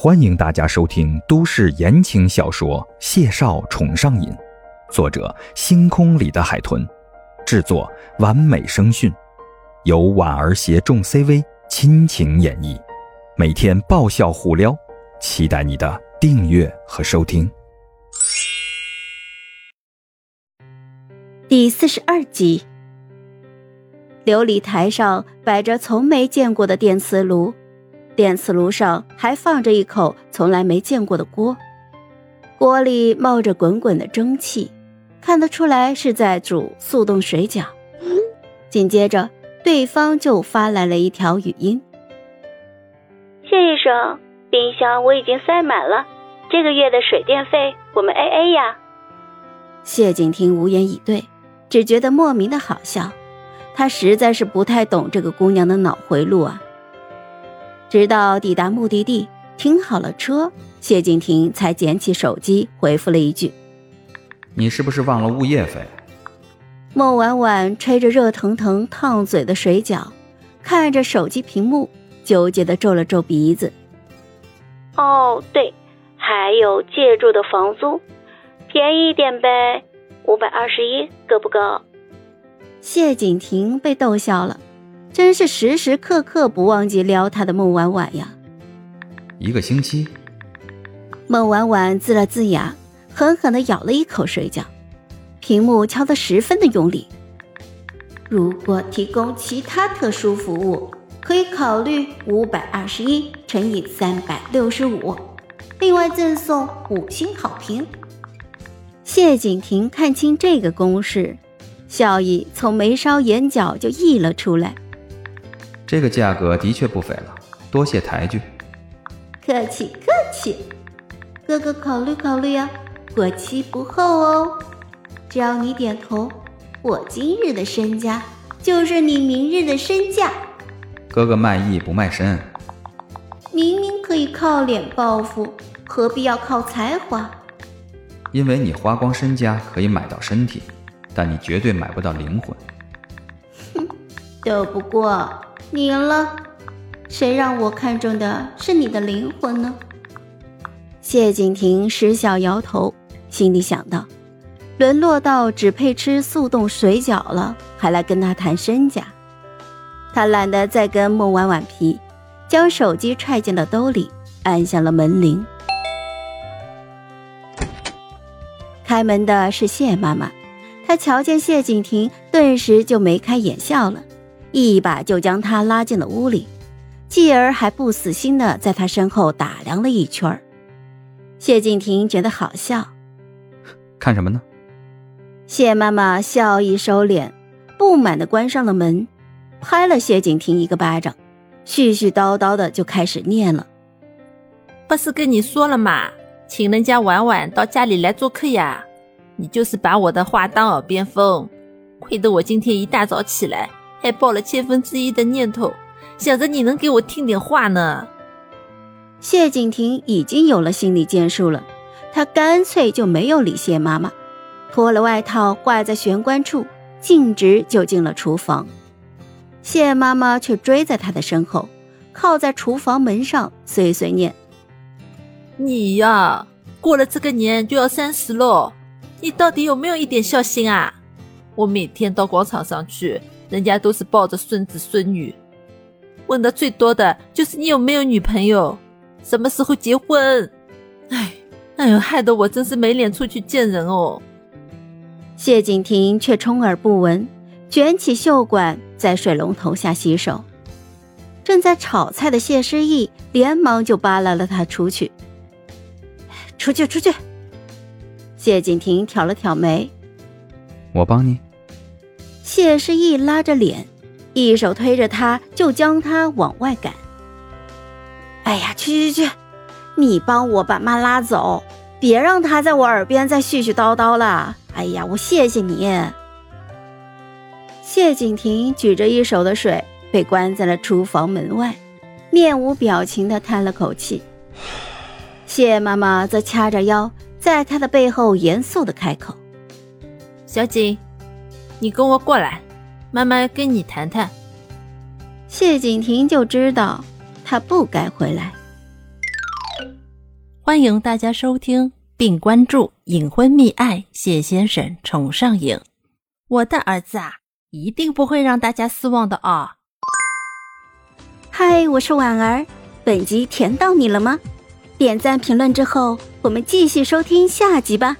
欢迎大家收听都市言情小说《谢少宠上瘾》，作者：星空里的海豚，制作：完美声讯，由婉儿携众 CV 亲情演绎，每天爆笑互撩，期待你的订阅和收听。第四十二集，琉璃台上摆着从没见过的电磁炉。电磁炉上还放着一口从来没见过的锅，锅里冒着滚滚的蒸汽，看得出来是在煮速冻水饺。紧接着，对方就发来了一条语音：“谢医生，冰箱我已经塞满了，这个月的水电费我们 A A 呀。”谢景亭无言以对，只觉得莫名的好笑。他实在是不太懂这个姑娘的脑回路啊。直到抵达目的地，停好了车，谢景亭才捡起手机回复了一句：“你是不是忘了物业费？”孟婉婉吹着热腾腾烫嘴的水饺，看着手机屏幕，纠结的皱了皱鼻子。“哦，对，还有借住的房租，便宜一点呗，五百二十一，够不够？”谢景亭被逗笑了。真是时时刻刻不忘记撩他的孟婉婉呀！一个星期，孟婉婉呲了呲牙，狠狠地咬了一口水饺，屏幕敲得十分的用力。如果提供其他特殊服务，可以考虑五百二十一乘以三百六十五，另外赠送五星好评。谢景亭看清这个公式，笑意从眉梢眼角就溢了出来。这个价格的确不菲了，多谢抬举。客气客气，哥哥考虑考虑啊，过期不候哦。只要你点头，我今日的身家就是你明日的身价。哥哥卖艺不卖身，明明可以靠脸报复，何必要靠才华？因为你花光身家可以买到身体，但你绝对买不到灵魂。哼，斗不过。你赢了，谁让我看中的是你的灵魂呢？谢景亭失笑摇头，心里想到：沦落到只配吃速冻水饺了，还来跟他谈身价。他懒得再跟孟婉婉皮，将手机揣进了兜里，按响了门铃。开门的是谢妈妈，她瞧见谢景亭，顿时就眉开眼笑了。一把就将他拉进了屋里，继而还不死心的在他身后打量了一圈谢敬亭觉得好笑，看什么呢？谢妈妈笑意收敛，不满的关上了门，拍了谢景亭一个巴掌，絮絮叨叨的就开始念了：“不是跟你说了吗？请人家婉婉到家里来做客呀，你就是把我的话当耳边风，亏得我今天一大早起来。”还抱了千分之一的念头，想着你能给我听点话呢。谢景亭已经有了心理建树了，他干脆就没有理谢妈妈，脱了外套挂在玄关处，径直就进了厨房。谢妈妈却追在他的身后，靠在厨房门上，碎碎念：“你呀，过了这个年就要三十喽，你到底有没有一点孝心啊？我每天到广场上去。”人家都是抱着孙子孙女，问的最多的就是你有没有女朋友，什么时候结婚？哎，哎呦，害得我真是没脸出去见人哦。谢景亭却充耳不闻，卷起袖管在水龙头下洗手。正在炒菜的谢诗意连忙就扒拉了他出去。出去，出去！谢景亭挑了挑眉，我帮你。谢世义拉着脸，一手推着他，就将他往外赶。哎呀，去去去！你帮我把妈拉走，别让她在我耳边再絮絮叨叨了。哎呀，我谢谢你。谢景亭举着一手的水，被关在了厨房门外，面无表情的叹了口气。谢妈妈则掐着腰，在他的背后严肃的开口：“小景。”你跟我过来，妈妈跟你谈谈。谢景亭就知道他不该回来。欢迎大家收听并关注《隐婚密爱》，谢先生宠上瘾。我的儿子啊，一定不会让大家失望的啊！嗨，我是婉儿，本集甜到你了吗？点赞评论之后，我们继续收听下集吧。